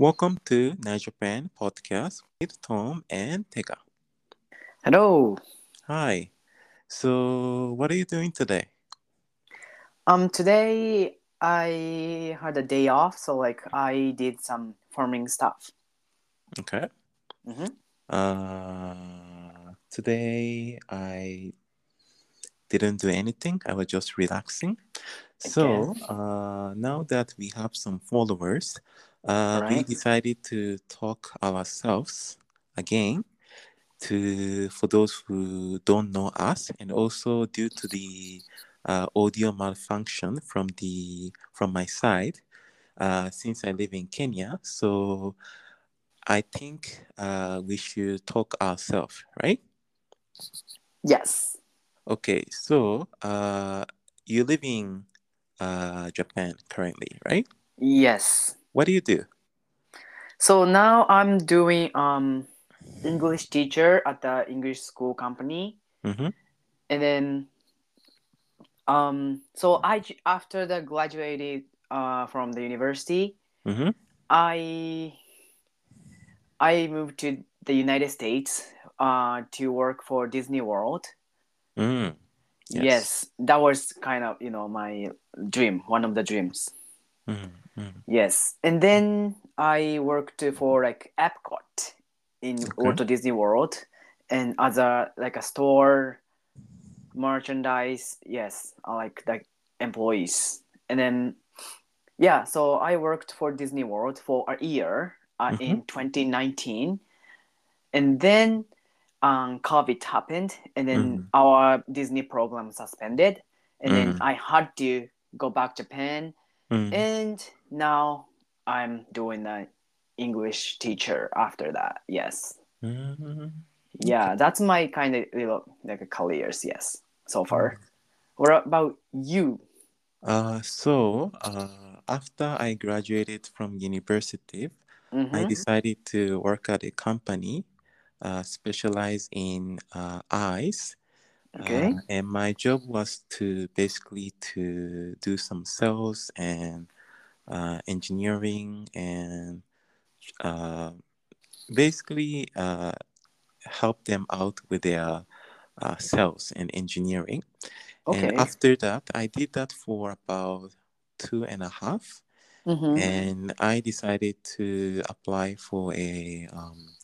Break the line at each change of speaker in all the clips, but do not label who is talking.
Welcome to Japan podcast with Tom and Tega.
Hello.
Hi. So, what are you doing today?
Um, today I had a day off, so like I did some farming stuff.
Okay.
Mm-hmm.
Uh, today I didn't do anything. I was just relaxing. So, uh, now that we have some followers, uh, we decided to talk ourselves again to for those who don't know us and also due to the uh, audio malfunction from the from my side uh, since I live in Kenya. So I think uh, we should talk ourselves right?
Yes.
okay. So uh, you live in uh, Japan currently right?
Yes.
What do you do
So now I'm doing um English teacher at the English school company,
mm-hmm.
and then um so I after the graduated uh from the university,
Mm-hmm.
I I moved to the United States uh to work for Disney World.
Mm.
Yes. that was kind of you know my dream, one of the dreams.
Mm, mm.
Yes, and then I worked for like Epcot in
Okay.
Walt Disney World, and as a like a store, merchandise. Yes, I like like employees, and then yeah, so I worked for Disney World for a year uh, in 2019, and then um, COVID happened, and then
Mhm.
our Disney program suspended, and then
Mhm.
I had to go back Japan
Mm.
and now I'm doing the English teacher after that. Yes.
Mm.
Yeah, that's my kind of little like careers. Yes, so far. What about you?
Uh, so uh, after I graduated from university, I
Mhm.
decided to work at a company uh, specialized in uh, eyes.
Okay.
Uh, and my job was to basically to do some sales and uh, engineering and uh, basically uh, help them out with their uh, sales and engineering.
Okay.
And after that, I did that for about two and a half.
Mhm.
And I decided to apply for a um,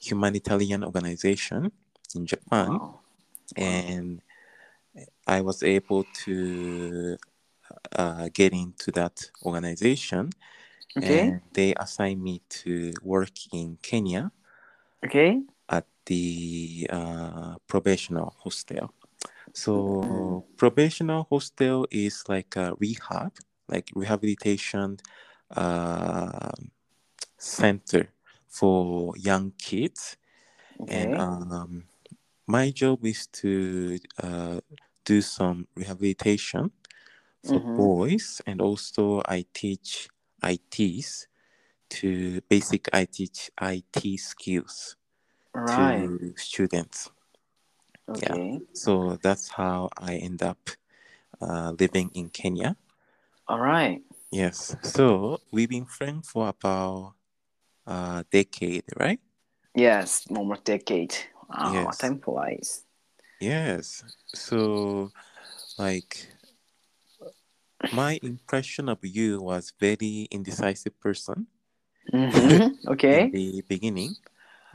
humanitarian organization in Japan.
Wow.
And I was able to uh, get into that organization.
Okay.
And they assigned me to work in Kenya
Okay.
at the uh, probational hostel. So
Mm.
probational hostel is like a rehab, like rehabilitation uh, center for young kids. And um, my job is to uh, do some rehabilitation for
Mhm.
boys, and also I teach ITs to basic I teach IT skills
Right.
to students. yeah.
Okay.
So that's how I end up uh, living in Kenya.
All right.
Yes. So we've been friends for about a decade, right?
Yes. More decade. Wow.
Yes.
Time flies.
Yes. So, like, my impression of you was very indecisive person
Mhm. Okay.
in the beginning,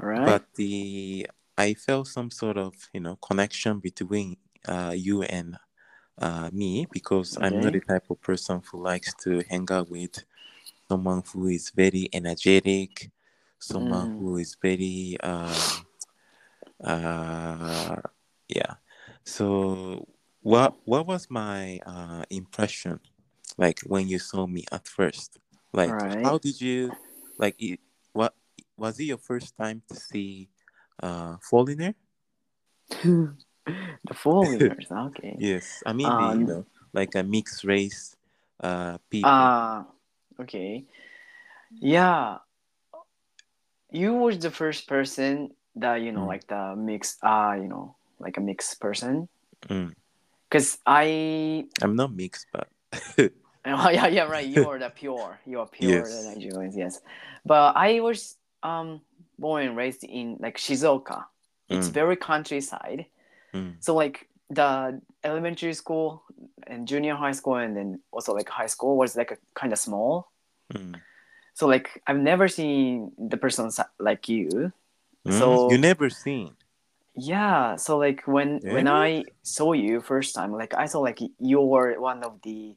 All right.
but the I felt some sort of you know connection between uh, you and uh, me because I'm not the type of person who likes to hang out with someone who is very energetic, someone
Mm.
who is very um, uh, yeah. So what what was my uh, impression like when you saw me at first? Like
Alright.
how did you like it, what was it your first time to see uh Foreigner?
the foreigners. Okay.
Yes, I mean the you
Um,
know like a mixed race uh people.
Ah, okay. Yeah, you was the first person that you know,
Mm.
like the mix. Uh, you know, like a mixed person.
Mm.
Cause I
I'm not mixed, but
Oh yeah, yeah, right. You're the pure. You're pure
Yes.
Nigerians, yes. But I was um born and raised in like Shizuoka. It's
Mm.
very countryside.
Mm.
So like the elementary school and junior high school and then also like high school was like a kind of small.
Mm.
So like I've never seen the person like you.
Mm.
So-
you never seen.
Yeah. So like when when I saw you first time, like I saw like you were one of the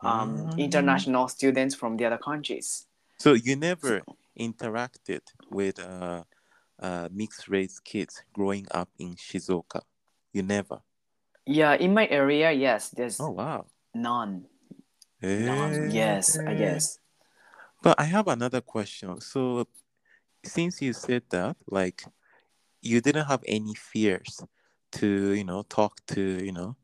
um,
Mm.
international students from the other countries.
So you never interacted with uh, uh, mixed race kids growing up in Shizuoka. You never.
Yeah, in my area, yes, there's
Oh wow.
none. None. Yes, I
Eh.
guess.
But I have another question. So, since you said that, like, you didn't have any fears to, you know, talk to, you know,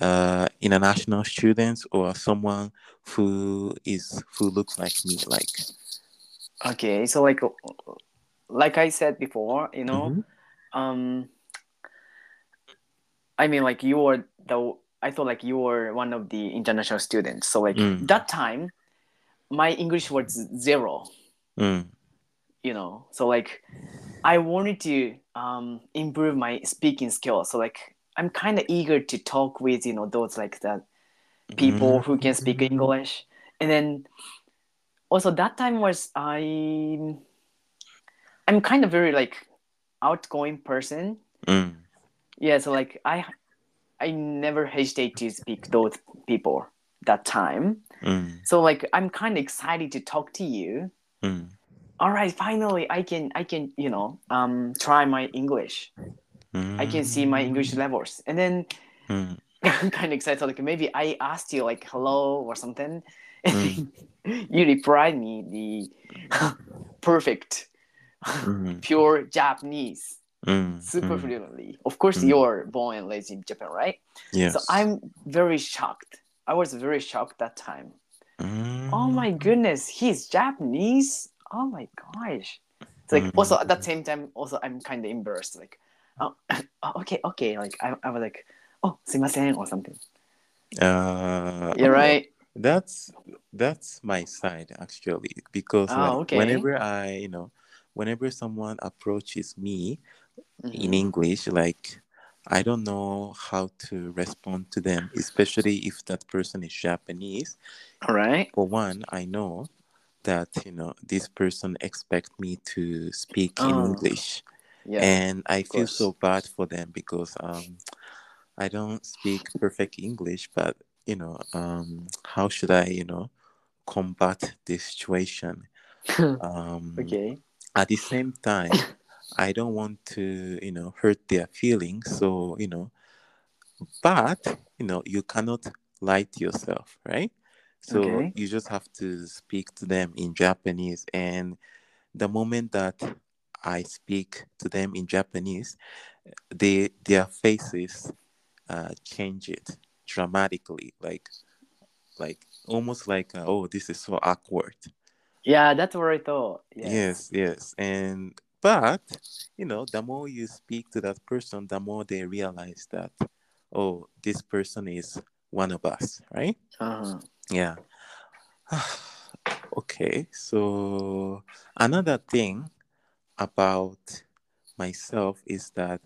uh, international students or someone who is who looks like me, like.
Okay, so like like I said before, you know,
Mhm.
um I mean like you were the I thought like you were one of the international students. So like
Mm.
that time my English was zero.
Mm,
you know? So like i wanted to um improve my speaking skills. So like i'm kind of eager to talk with you know those like that people who can speak
Mm.
english. And then also that time was i i'm kind of very like outgoing person.
Mm,
yeah so like i i never hesitate to speak those people that time.
Mm,
so like i'm kind of excited to talk to you.
Mm,
all right finally i can i can you know um try my english.
Mm,
i can see my english levels. And then
mm,
i'm kind of excited like maybe i asked you like hello or something. And
Mm.
you replied me the perfect
mm,
pure japanese
mm,
super
mm.
fluently. Of course
Mm.
you're born and raised in japan right?
Yes.
so i'm very shocked. I was very shocked that time.
Mm,
oh my goodness he's japanese oh my gosh it's like
mm-hmm.
also at that same time also i'm kind of embarrassed like oh, oh okay okay like I, I was like oh sumimasen or something
uh
you're
oh,
right
that's that's my side actually because
ah, oh,
like,
okay.
whenever i you know whenever someone approaches me mm-hmm.
in
english like I don't know how to respond to them, especially if that person is Japanese.
All right.
For one, I know that you know this person expect me to speak in
Oh,
English
yeah
and I feel
course.
so bad for them because um, I don't speak perfect English, but you know, um, how should I, you know, combat this situation? Um,
okay
At the same time, I don't want to, you know, hurt their feelings. So you know, but you know, you cannot lie to yourself, right? So
Okay.
you just have to speak to them in Japanese, and the moment that I speak to them in Japanese, they their faces uh, change it dramatically, like like almost like uh, oh this is so awkward.
yeah that's what i thought
Yes, yes, and but you know the more you speak to that person, the more they realize that oh this person is one of us, right?
uh-huh.
Yeah. okay, so another thing about myself is that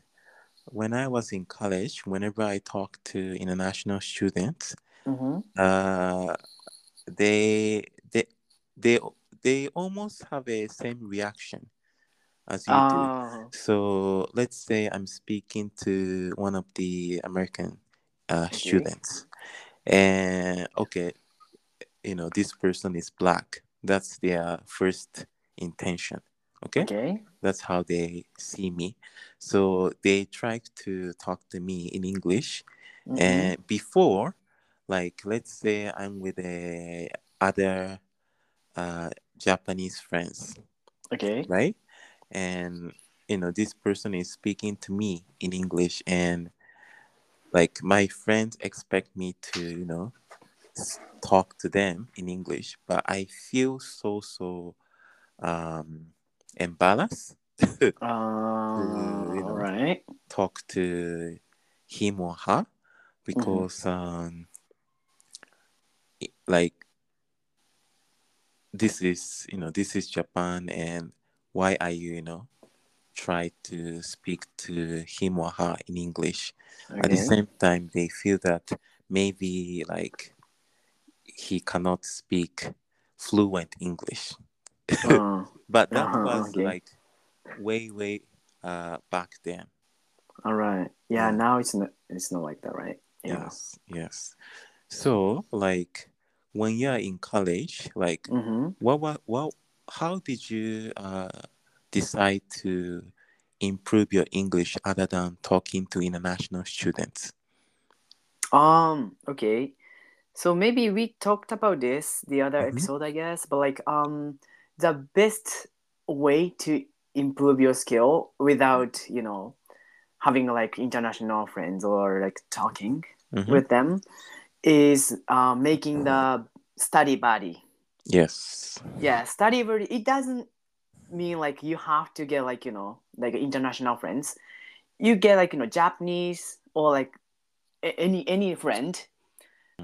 when I was in college, whenever I talked to international students,
Mhm.
uh, they they they they almost have a same reaction as you do.
Ah,
So let's say I'm speaking to one of the American uh,
Okay.
students, and okay, you know this person is black. That's their first intention. Okay,
okay
that's how they see me. So they try to talk to me in English,
Mhm.
and before, like let's say I'm with a other uh, Japanese friends,
okay
right? And you know, this person is speaking to me in English, and like my friends expect me to, you know, talk to them in English, but I feel so so um, embarrassed
uh,
you know.
right
talk to him or her because um, it- like this is you know this is Japan and why are you you know try to speak to him or her in English? At the same time they feel that maybe like he cannot speak fluent English
Uh,
but that
Uh-huh,
was
okay.
like way way uh back then
all right. Yeah.
Yeah.
Now it's not. It's not like that, right?
Yes yes so like when you're in college like
Mm-hmm.
what what what how did you uh decide to improve your english other than talking to international students
Um. Okay. So maybe we talked about this the other
Mhm.
episode, I guess. But like, um, the best way to improve your skill without you know having like international friends or like talking
Mhm.
with them is uh, making the study buddy.
yes
Yeah, study buddy. It doesn't mean like you have to get like you know like international friends. You get like you know Japanese or like any any friend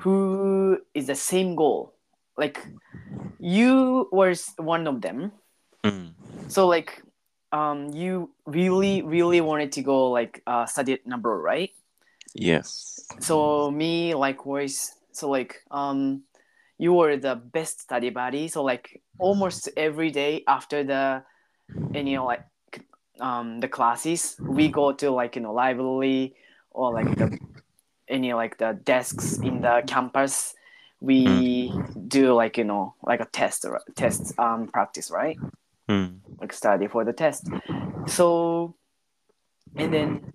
who is the same goal. Like you was one of them.
Mm.
So like um you really really wanted to go like uh study number right?
yes
so me likewise so like um you were the best study buddy so like almost every day after the any you know, like um the classes we go to like you know library or like the any like the desks in the campus we do like you know like a test or test um practice right?
Mm.
like study for the test. So and then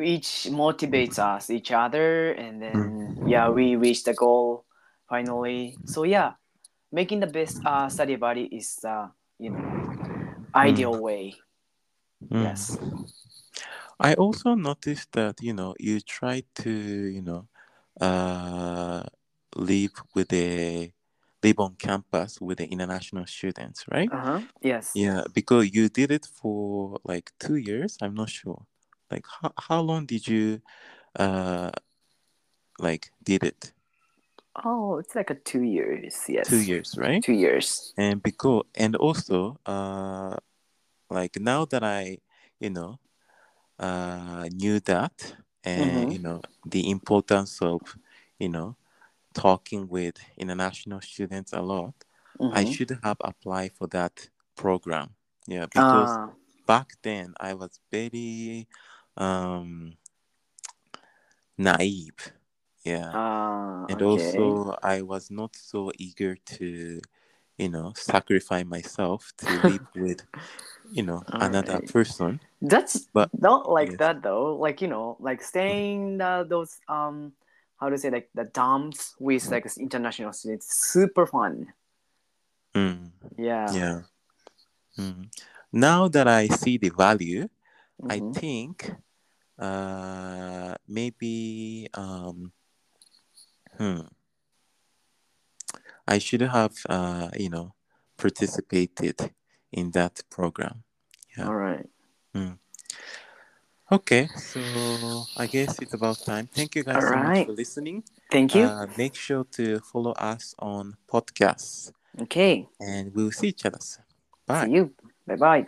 each motivates us each other and then yeah we reach the goal finally. So yeah making the best uh, study buddy is uh, you know ideal way.
Mm.
yes
I also noticed that you know you try to you know uh live with a live on campus with the international students, right?
uh-huh yes
Yeah, because you did it for like two years. I'm not sure. Like how how long did you uh like did it?
oh it's like a two years yes
Two years, right?
two years
and because and also uh like now that i you know uh knew that and
Mhm.
you know the importance of you know talking with international students a lot i
Mhm.
should have applied for that program yeah because
Ah,
back then i was very um naive yeah
ah,
and
okay.
also i was not so eager to you know sacrifice myself to live with you know another
Alright.
person
That's
But-
not like
yes.
that though. Like you know, like staying the, those um, how to say like the dumps with like international students, super fun.
Mm,
Yeah.
yeah Mm. now that i see the value i
Mhm.
think uh maybe um hmm i should have uh you know participated in that program yeah.
All right.
okay so i guess it's about time thank you guys so much for listening
Thank you.
Uh, make sure to follow us on podcasts
okay.
and we'll see each other. Bye.
See you. Bye bye.